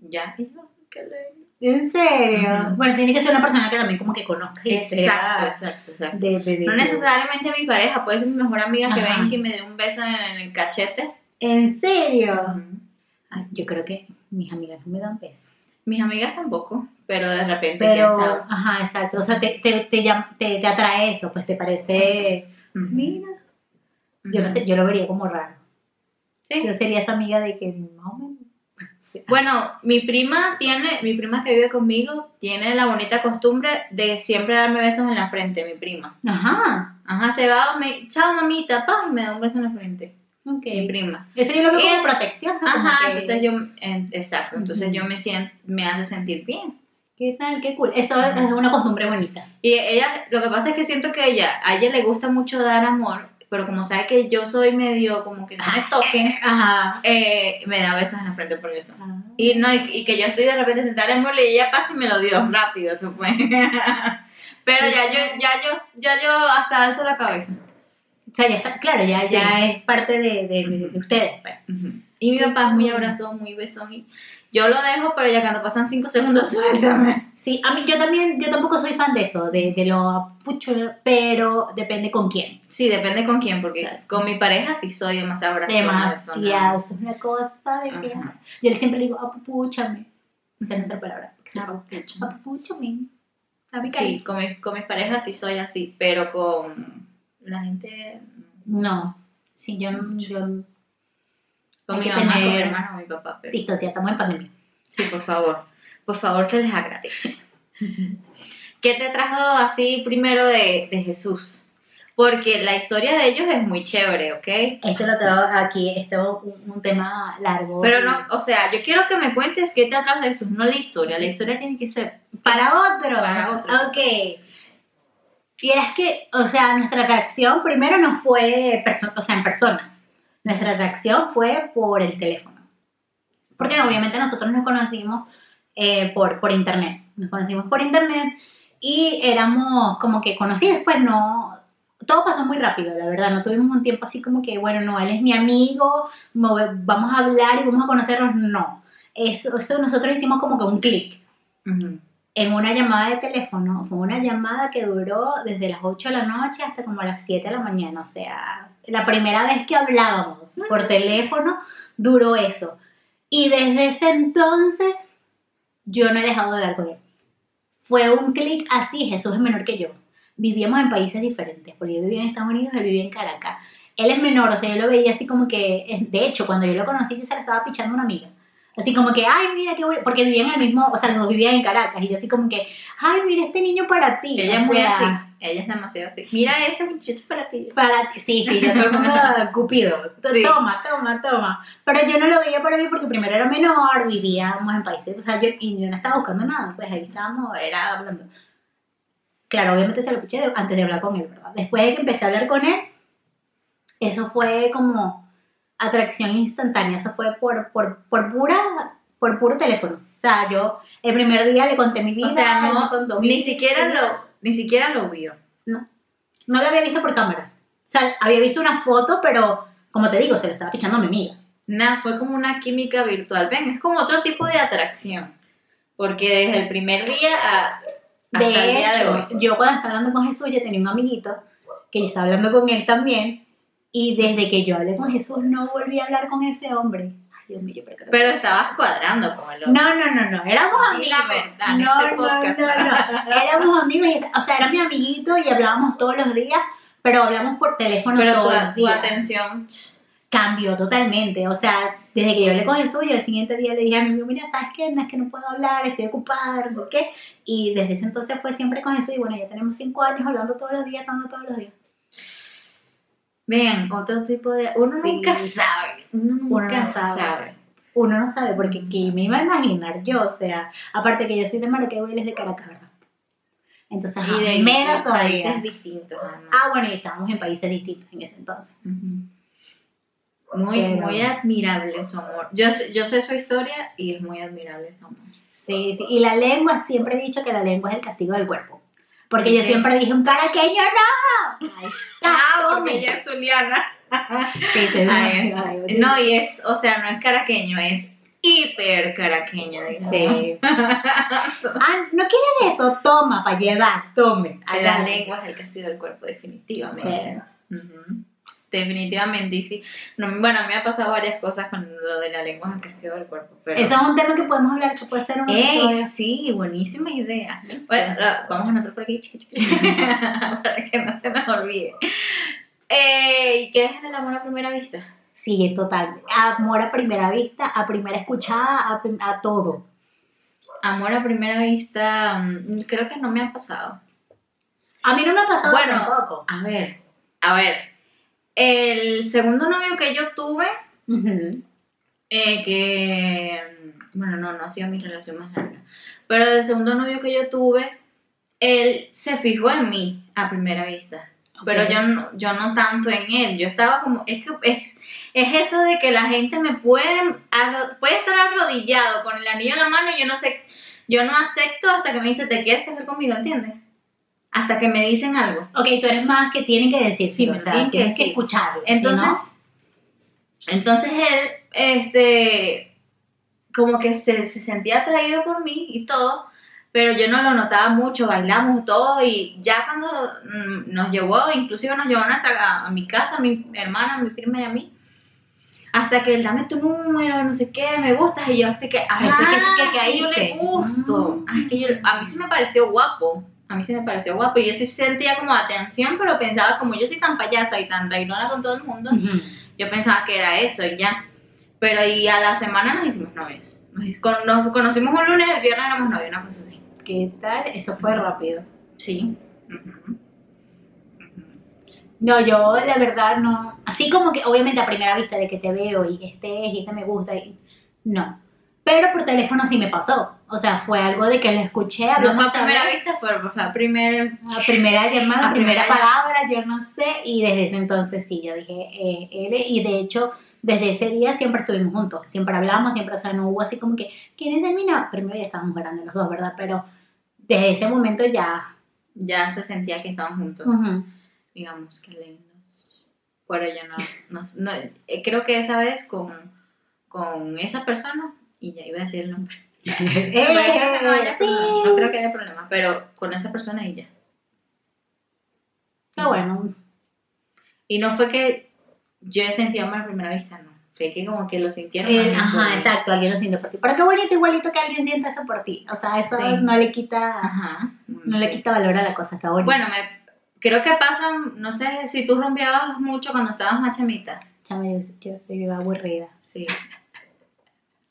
ya. y yo, qué lindo. ¿En serio? Bueno, tiene que ser una persona que también como que conozca y Exacto, sea exacto, exacto. de, de- de- No necesariamente mi pareja, puede ser mi mejor amiga que Ajá. ven que me dé un beso en el cachete. ¿En serio? Ay, yo creo que mis amigas no me dan besos. Mis amigas tampoco, pero de repente, quién sabe. Pero, ajá, exacto. O sea, te, te, te, te, te atrae eso, pues te parece. Mira. Yo no sé, yo lo vería como raro. Sí. Yo sería esa amiga de que más o menos. Bueno, mi prima tiene, mi prima que vive conmigo, tiene la bonita costumbre de siempre darme besos en la frente, mi prima. Ajá. Ajá, se va, me, chao mamita, pa, y me da un beso en la frente, Ok. mi prima. Eso yo lo veo como protección, ¿no? Como Ajá, que, entonces yo, en- exacto, entonces Ujú. yo me siento, me hace sentir bien. ¿Qué tal? Qué cool. Eso es Ujú. una costumbre bonita. Y ella, lo que pasa es que siento que ella, a ella le gusta mucho dar amor, pero como sabe que yo soy medio como que no me toquen, Ajá. eh, me da besos en la frente por eso. Ah. Y no, y, y que yo estoy de repente sentada en el mole y ella pasa y me lo dio rápido, se fue. Pero ya yo, ya yo, ya yo hasta alzo la cabeza. O sea, ya está, claro, ya, Sí. ya es parte de, de, de- de ustedes. pues. Y mi papá es muy abrazón, muy besón. Y yo lo dejo, pero ya cuando pasan cinco segundos, suéltame. Sí, a mí yo también, yo tampoco soy fan de eso, de, de lo pucho, pero depende con quién. Sí, depende con quién, porque con mi pareja sí soy demasiado abrazona. besona. Demasiado, eso es una cosa de que... Yo siempre le digo, apupúchame. Esa es otra palabra. Apupúchame. Dame Sí, con, mi- con mis parejas sí soy así, pero con la gente, No, sí, yo, yo con mi mamá, con mi hermano, con mi papá. Pero... listo, estamos en pandemia. Sí, por favor. Por favor, se les agradece. ¿Qué te trajo así primero de, de Jesús? Porque la historia de ellos es muy chévere, ¿ok? Esto lo tengo aquí, esto es un, un tema largo. Pero no, o sea, yo quiero que me cuentes qué te atrajo de Jesús, no la historia. La historia tiene que ser. Para otro. Para otros. Ok. Y es que, o sea, nuestra atracción primero no fue o sea, en persona. Nuestra atracción fue por el teléfono. Porque obviamente nosotros nos conocimos eh, por, por internet. Nos conocimos por internet y éramos como que conocidos, pues no. Todo pasó muy rápido, la verdad. No tuvimos un tiempo así como que, bueno, no, él es mi amigo, mo- vamos a hablar y vamos a conocernos. No. Eso, eso nosotros hicimos como que un clic en una llamada de teléfono. Fue una llamada que duró desde las 8 de la noche hasta como a las 7 de la mañana. O sea, la primera vez que hablábamos por teléfono duró eso. Y desde ese entonces yo no he dejado de hablar con él. Fue un clic así, Jesús es menor que yo. Vivíamos en países diferentes, porque yo vivía en Estados Unidos, él vivía en Caracas. Él es menor, o sea, yo lo veía así como que, de hecho, cuando yo lo conocí, yo se estaba pichando a una amiga. Así como que, ay, mira qué bueno, porque vivían en el mismo, o sea, los dos vivían en Caracas, y yo así como que, ay, mira este niño para ti. Ella O es muy sea, así. Ella es demasiado así. Mira este muchacho para ti. Para ti, sí, sí, yo todo el mundo cupido. Sí. Toma, toma, toma. Pero yo no lo veía para mí porque primero era menor, vivíamos en países, o sea, yo, y yo no estaba buscando nada, pues ahí estábamos, era hablando. Claro, obviamente se lo piché antes de hablar con él, ¿verdad? Después de que empecé a hablar con él, eso fue como atracción instantánea, eso fue por, por, por pura, por puro teléfono. O sea, yo el primer día le conté mi vida, O sea, no, ni siquiera lo, ni siquiera lo vio. No. no lo había visto por cámara. O sea, había visto una foto, pero como te digo, se lo estaba pichando a mi amiga. Nada, fue como una química virtual. Ven, es como otro tipo de atracción. Porque desde el primer día a, hasta De el día de hecho, hoy. yo cuando estaba hablando con Jesús, yo tenía un amiguito que yo estaba hablando con él también. Y desde que yo hablé con Jesús, no volví a hablar con ese hombre. Ay, Dios mío, yo creo Pero estabas cuadrando con el otro. No, no, no, no, éramos amigos. la verdad en no, este podcast. no, no, no, éramos amigos, y- o sea, era mi amiguito y hablábamos todos los días, pero hablamos por teléfono Pero todo tu, el tu día. atención. Cambió totalmente, o sea, desde que yo hablé con Jesús, yo el siguiente día le dije a mi amigo, mira, ¿sabes qué? No es que no puedo hablar, estoy ocupada, no sé qué, y desde ese entonces fue siempre con Jesús, y bueno, ya tenemos cinco años hablando todos los días, hablando todos los días. Vean, otro tipo de. Uno Sí. nunca sabe. Uno Uno nunca no sabe. sabe. Uno no sabe, porque ¿qué me iba a imaginar yo? O sea, aparte que yo soy de Maracaibo y él es de Caracas, ¿verdad? Entonces, Y de, menos de todavía. países distintos. Ah, bueno, y estábamos en países distintos en ese entonces. Muy, Pero- muy admirable su amor. Yo, yo sé su historia y es muy admirable su amor. Sí, sí. Y la lengua, siempre he dicho que la lengua es el castigo del cuerpo. Porque yo siempre dije, un caraqueño no. Ah, porque ella es Zuliana. Sí, sí, Ay, sí, es- sí. no, y es, o sea, no es caraqueño, es hiper caraqueño. digamos. Sí. Ah, ¿no quieres eso? Toma, para llevar, tome. La Agarra. lengua es el castigo del cuerpo, definitivamente. Ujú. Definitivamente, y sí. No, bueno, a mí me ha pasado varias cosas con lo de la lengua es castigo del cuerpo. Pero... Eso es un tema que podemos hablar, que puede ser un episodio. ¡Ey! Sí, buenísima idea. Bueno, vamos a anotar por aquí, para que no se nos olvide. Eh, ¿Y qué es el amor a primera vista? Sí, total. Amor a primera vista, a primera escuchada, a, prim- a todo. Amor a primera vista, mm, creo que no me ha pasado. A mí no me ha pasado Bueno. tampoco. A ver, a ver. El segundo novio que yo tuve, eh, que, bueno, no, no ha sido mi relación más larga, pero el segundo novio que yo tuve, él se fijó en mí a primera vista. Pero yo no, yo no tanto en él. Yo estaba como, es que es, es eso de que la gente me puede, puede estar arrodillado con el anillo en la mano y yo no sé, yo no acepto hasta que me dice, ¿te quieres casar conmigo? ¿Entiendes? Hasta que me dicen algo. Ok, tú eres más que tienen que decir, Sí, o sea, tienen que escucharlo. si Entonces, no- entonces él, este, como que se, se sentía atraído por mí y todo, pero yo no lo notaba mucho, bailamos todo y ya cuando mm, nos llevó, inclusive nos llevó a, nuestra- a, a mi casa, a mi hermana, a mi prima y a mí, hasta que él dame tu número, no sé qué, me gustas, y yo hasta que, Ay, ah, que- que- que yo le gusto, Mm. Ay, que yo- a mí sí me pareció guapo, a mí sí me pareció guapo, y yo sí sentía como atención, pero pensaba como yo soy tan payasa y tan reirona con todo el mundo, yo pensaba que era eso y ya. Pero y a la semana nos hicimos novios. Nos, conocimos un lunes, el viernes éramos novios, una cosa así. ¿Qué tal? Eso fue rápido. Sí. No, yo la verdad no. Así como que, obviamente, a primera vista de que te veo y este es y este me gusta, y, no. Pero por teléfono sí me pasó. O sea, fue algo de que lo escuché. No fue a primera vez, vista, pero fue a primer... a primera llamada, A primera, primera palabra, yo no sé. Y desde ese entonces sí, yo dije, eh, él, y de hecho, desde ese día siempre estuvimos juntos. Siempre hablamos, siempre, o sea, no hubo así como que, ¿quién es de mí? No, primero ya estábamos grandes los dos, ¿verdad? Pero desde ese momento ya. Ya se sentía que estaban juntos. ujú. Digamos, que lindos. Pero yo no, no, no- eh, creo que esa vez con, con esa persona, y ya iba a decir el nombre. Pero creo que no, haya problema, no creo que haya problema, pero con esa persona y ya. Está bueno. Y no fue que yo sentido amor a primera vista, no. Fue que como que lo sintieron. Eh, ajá, exacto, alguien lo siente por ti. Pero qué bonito, igualito que alguien sienta eso por ti. O sea, eso Sí. no le quita Ajá. no le Sí. quita valor a la cosa, está bonito. Bueno, me, creo que pasa, no sé si tú rumbeabas mucho cuando estabas más chamita. Chama, yo, yo soy aburrida. Sí.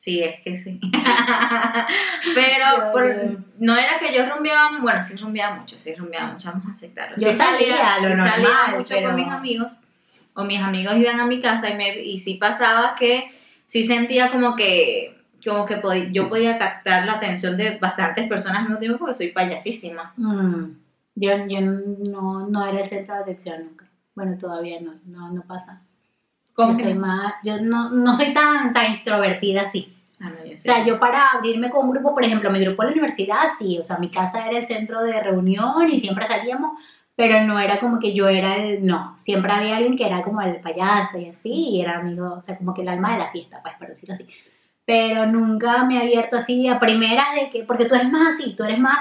Sí, es que sí. Pero por- no era que yo rumbeaba, bueno, sí rumbeaba mucho, sí rumbeaba mucho, vamos a aceptarlo. Yo Sí salía, lo sí normal, salía mucho pero- con mis amigos, o mis amigos iban a mi casa y, me, y sí pasaba que sí sentía como que, como que yo podía captar la atención de bastantes personas al mismo tiempo porque soy payasísima. Mm, Yo, yo no, no era el centro de atención nunca. Bueno, todavía no, no, no pasa. ¿Cómo yo soy no? más, yo no, no soy tan, tan extrovertida así. O sea, yo para abrirme con un grupo, por ejemplo, mi grupo en la universidad, sí, o sea, mi casa era el centro de reunión y siempre salíamos, pero no era como que yo era el, no, siempre había alguien que era como el payaso y así, y era amigo, o sea, como que el alma de la fiesta, pues, por decirlo así. Pero nunca me he abierto así a primeras de que, porque tú eres más así, tú eres más,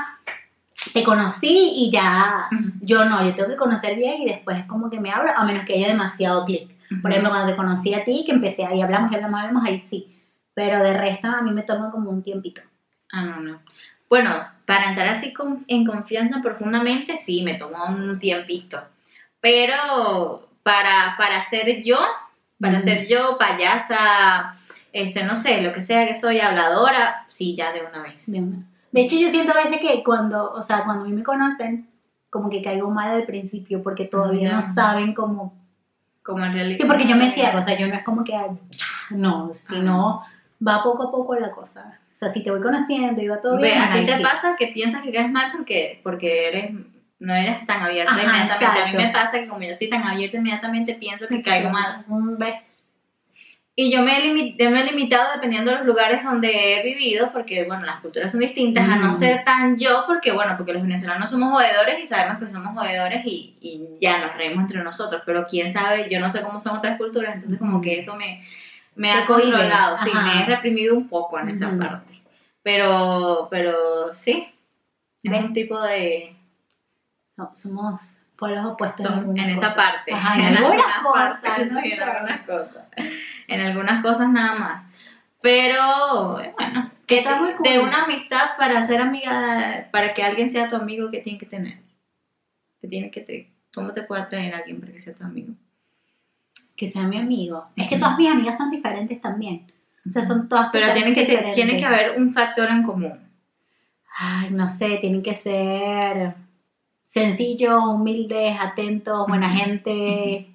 te conocí y ya, yo no, yo tengo que conocer bien y después como que me hablo, a menos que haya demasiado clic. Por ejemplo, cuando te conocí a ti, que empecé ahí, hablamos y hablamos, hablamos, ahí sí. Pero de resto a mí me toma como un tiempito. Ah, no, no. Bueno, para entrar así con- en confianza profundamente, sí, me tomó un tiempito. Pero para, para ser yo, para ser yo, payasa, este, no sé, lo que sea que soy, habladora, sí, ya de una vez. Bien. De hecho, yo siento a veces que cuando, o sea, cuando a mí me conocen, como que caigo mal al principio porque todavía no saben cómo... Como en realidad. Sí, porque yo me cierro, o sea, yo no es como que, no, sino va poco a poco la cosa. O sea, si te voy conociendo y va todo Ve, bien, a ti te sí. pasa que piensas que caes mal porque, porque eres, no eres tan abierta Ajá, inmediatamente. A mí exacto. me pasa que como yo soy tan abierta inmediatamente, pienso que caigo mal. Un ve- Y yo me, he yo me he limitado dependiendo de los lugares donde he vivido, porque, bueno, las culturas son distintas, a no Mm. ser tan yo, porque, bueno, porque los venezolanos somos jodedores y sabemos que somos jodedores y, y ya nos reímos entre nosotros, pero quién sabe, yo no sé cómo son otras culturas, entonces como que eso me, me ha controlado, sí, me he reprimido un poco en esa parte. Pero, pero sí, es un tipo de... no, somos polos opuestos son- en esa parte. Ajá, en algunas cosas, en algunas cosas. En algunas cosas nada más. Pero, bueno, que Está muy cool. de una amistad para ser amiga, para que alguien sea tu amigo, ¿qué tiene que tener? ¿Qué tiene que te- ¿Cómo te puede atraer alguien para que sea tu amigo? Que sea mi amigo. Es que todas mis amigas son diferentes también. O sea, son todas Pero tiene que, te- diferentes. tiene que haber un factor en común. Ay, no sé, tienen que ser sencillos, humildes, atentos, buena gente.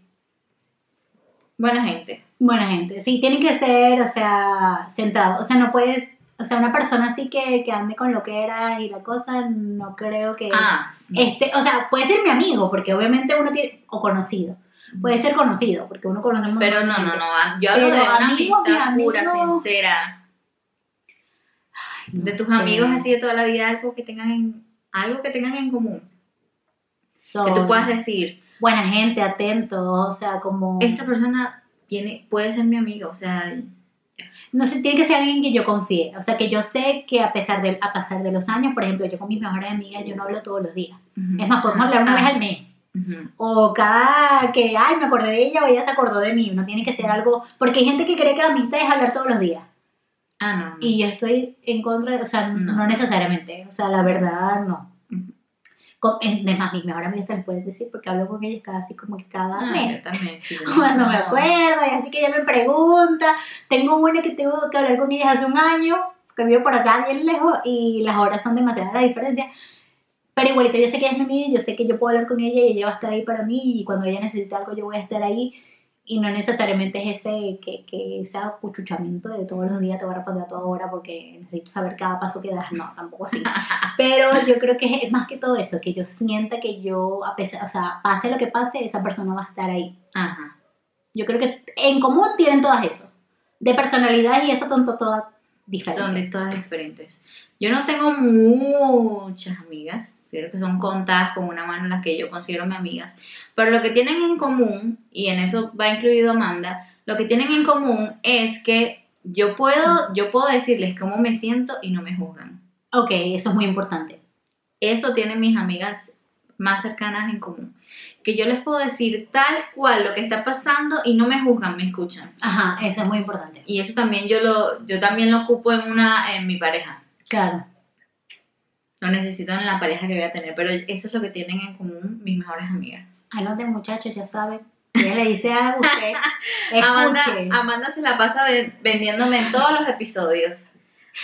Buena gente. Buena gente. Sí, tienen que ser, o sea, centrados. O sea, no puedes, o sea, una persona así que, que ande con lo que era y la cosa, no creo que... Ah, Este, o sea, puede ser mi amigo, porque obviamente uno tiene, o conocido. Puede ser conocido, porque uno conoce un pero no, no, no. Yo hablo Pero de una amigos, amistad mis pura, amigos- sincera. Ay, no De tus sé. amigos así de toda la vida, algo que tengan en, algo que tengan en común. Son Que tú puedas decir, buena gente, atentos, o sea, como... esta persona tiene, puede ser mi amigo, o sea, No sé, tiene que ser alguien que yo confíe. O sea, que yo sé que a pesar de, a pasar de los años, por ejemplo, yo con mis mejores amigas, yo no hablo todos los días. Es más, podemos hablar una vez al mes. Ujú. O cada que, ay, me acordé de ella o ella se acordó de mí. No tiene que ser algo... Porque hay gente que cree que la amistad es hablar todos los días. Ah, no, no. Y yo estoy en contra, de- o sea, no, No. necesariamente. O sea, la verdad, no. Ujú. Con- es es más, mis mejores amigas te lo pueden decir porque hablo con ellas casi como que cada Ah, mes. yo también, sí. cuando me No. acuerdo, y así que ella me pregunta. Tengo una que tengo que hablar con ellas hace un año, que vivo por acá bien lejos, y las horas son demasiadas la diferencia. Pero igualito, yo sé que ella es mi amiga, yo sé que yo puedo hablar con ella y ella va a estar ahí para mí, y cuando ella necesite algo, yo voy a estar ahí. Y no necesariamente es ese, que, que ese acuchuchamiento de todos los días te voy a responder a toda hora porque necesito saber cada paso que das. No, tampoco así. Pero yo creo que es más que todo eso, que yo sienta que yo, a pesar, o sea, pase lo que pase, esa persona va a estar ahí. Ajá. Yo creo que en común tienen todas eso. De personalidad y eso son to- todas diferentes. Son de todas diferentes. Yo no tengo muchas amigas, creo que son contadas con una mano las que yo considero mis amigas, pero lo que tienen en común, y en eso va incluido Amanda, lo que tienen en común es que yo puedo, yo puedo decirles cómo me siento y no me juzgan. Ok, eso es muy importante. Eso tienen mis amigas más cercanas en común. Que yo les puedo decir tal cual lo que está pasando y no me juzgan, me escuchan. Ajá, eso es muy importante. Y eso también yo lo, yo también lo ocupo en una, en mi pareja. Claro. Lo necesito en la pareja que voy a tener, pero eso es lo que tienen en común mis mejores amigas. Anoten muchachos, ya saben. Ella le dice algo, usted Amanda, escuche. Amanda se la pasa ven- vendiéndome en todos los episodios.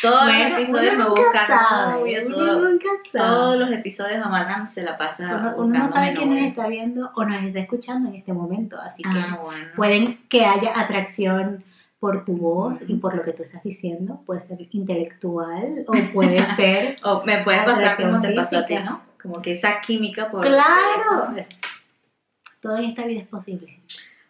Todos Bueno, los episodios me buscan sabe, novio, todo- todos los episodios Amanda se la pasa Uno, uno no sabe quién nos está viendo o nos está escuchando en este momento, así que Ah, bueno. pueden que haya atracción por tu voz y por lo que tú estás diciendo. Puede ser intelectual o puede ser... O me puede pasar como te pasó a ti. ¿no? Como que esa química por ¡Claro! Todo en esta vida es posible.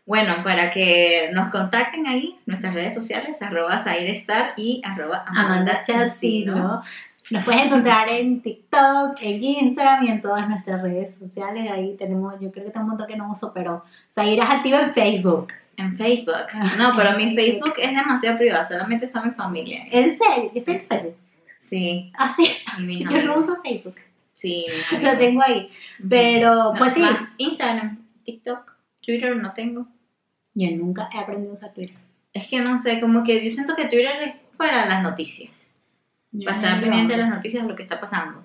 Bueno, para que nos contacten ahí, nuestras redes sociales, arroba Zairestar y arroba Amanda Amanda Chacino. Chacino. Nos puedes encontrar en TikTok, en Instagram y en todas nuestras redes sociales. Ahí tenemos, yo creo que tengo un montón que no uso, pero Zaira es activa en Facebook. En Facebook. No, pero mi Facebook es demasiado privado, solamente está mi familia. ¿En serio? ¿Yo estoy en Facebook? Sí, Ah, sí. Yo no uso Facebook. Sí, Lo tengo ahí. Pero, No, pues sí. más Instagram, TikTok, Twitter no tengo. Yo nunca he aprendido a usar Twitter. Es que no sé, como que yo siento que Twitter es para las noticias. Para estar pendiente de las noticias de lo que está pasando.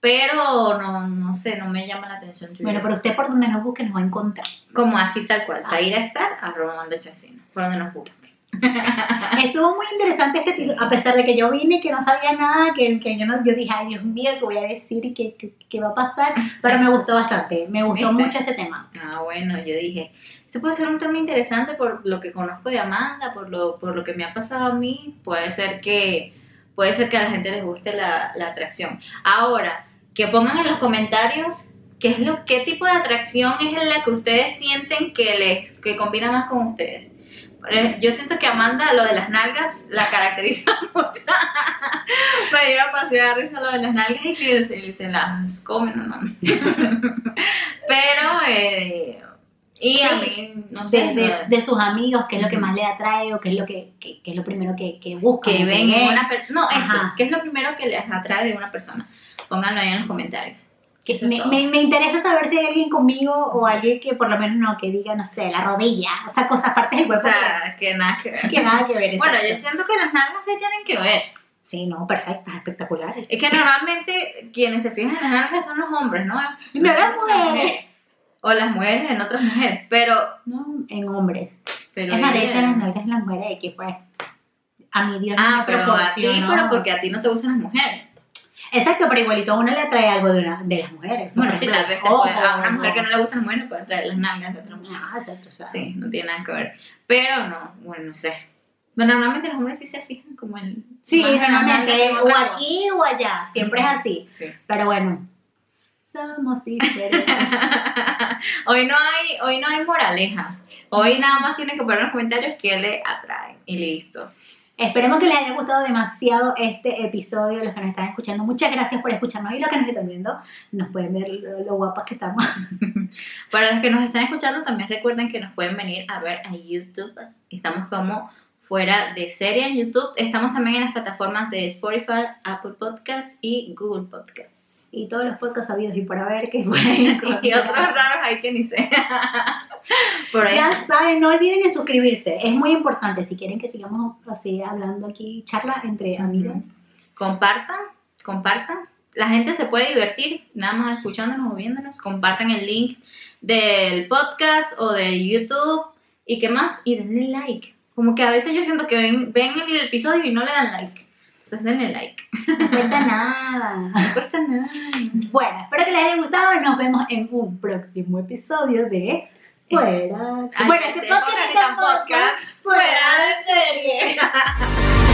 Pero no, no sé, no me llama la atención Twitter. Bueno, pero usted por donde nos busque nos va a encontrar. Como así tal cual. Así. Salir a estar, arroba manda chacina. Por donde nos busque. Estuvo muy interesante este episodio, a pesar de que yo vine que no sabía nada, que, que yo, no, yo dije, ay Dios mío, ¿qué voy a decir y qué, qué- qué va a pasar? Pero me gustó bastante, me gustó ¿Viste? mucho este tema. Ah, bueno, yo dije, este puede ser un tema interesante por lo que conozco de Amanda, por lo, por lo que me ha pasado a mí. Puede ser que, puede ser que a la gente les guste la, la atracción. Ahora, que pongan en los comentarios qué es lo, qué tipo de atracción es la que ustedes sienten que les, que combina más con ustedes. Yo siento que Amanda lo de las nalgas la caracteriza mucho. Me dio demasiada risa lo de las nalgas y que se, se las comen, ¿no? Pero, eh, y a mí, no sé, De, de- de sus amigos, qué es lo que más le atrae o qué es lo que, que- que es lo primero que, que buscan. que o ven en una persona. No, eso, Ajá. ¿qué es lo primero que les atrae de una persona? Pónganlo ahí en los comentarios. Que Eso es me, me- me interesa saber si hay alguien conmigo o alguien que por lo menos no, que diga, no sé, la rodilla, o sea, cosas, partes del O cuerpo sea, que nada que ver. que, nada que ver. Bueno, yo siento que las nalgas sí tienen que ver. Sí, no, perfectas, espectaculares. Es que normalmente quienes se fijan en las nalgas son los hombres, ¿no? No las mujeres. O las mujeres en otras mujeres. Pero, No, en hombres. pero es más, de hecho, las nalgas en las mujeres, que pues, a mi Dios no Ah, me pero a ti, pero porque a ti no te gustan las mujeres. Exacto, pero igualito a uno le atrae algo de, una, de las mujeres. Bueno, sí, tal vez te puede- a una mujer que no le gustan las mujeres puede traer las nalgas de otra mujer. Ah, exacto, sea, Sí, no tiene nada que ver. Pero no, bueno, no sé. Pero normalmente los hombres sí se fijan como en. Sí, normalmente, en o aquí o allá, siempre es así. Sí. Pero bueno, somos diferentes. hoy no hay, hoy no hay moraleja. Hoy nada más tienen que poner en los comentarios qué le atraen y listo. Esperemos que les haya gustado demasiado este episodio, los que nos están escuchando. Muchas gracias por escucharnos y los que nos están viendo, nos pueden ver lo, lo guapas que estamos. Para los que nos están escuchando, también recuerden que nos pueden venir a ver a YouTube. Estamos como fuera de serie en YouTube. Estamos también en las plataformas de Spotify, Apple Podcasts y Google Podcasts. Y todos los podcasts habidos y por haber que pueden encontrar. Y otros raros hay que ni sé. Por ahí. Ya saben, no olviden de suscribirse. Es muy importante si quieren que sigamos así hablando aquí, charlas entre amigas. Compartan, compartan. La gente se puede divertir nada más escuchándonos o viéndonos. Compartan el link del podcast o de YouTube y qué más. Y denle like. Como que a veces yo siento que ven, ven el episodio y no le dan like. Entonces denle like. No cuesta nada. No cuesta nada. Bueno, espero que les haya gustado nos vemos en un próximo episodio de Fuera. Ay, bueno, este podcast está podcast Fuera de serie.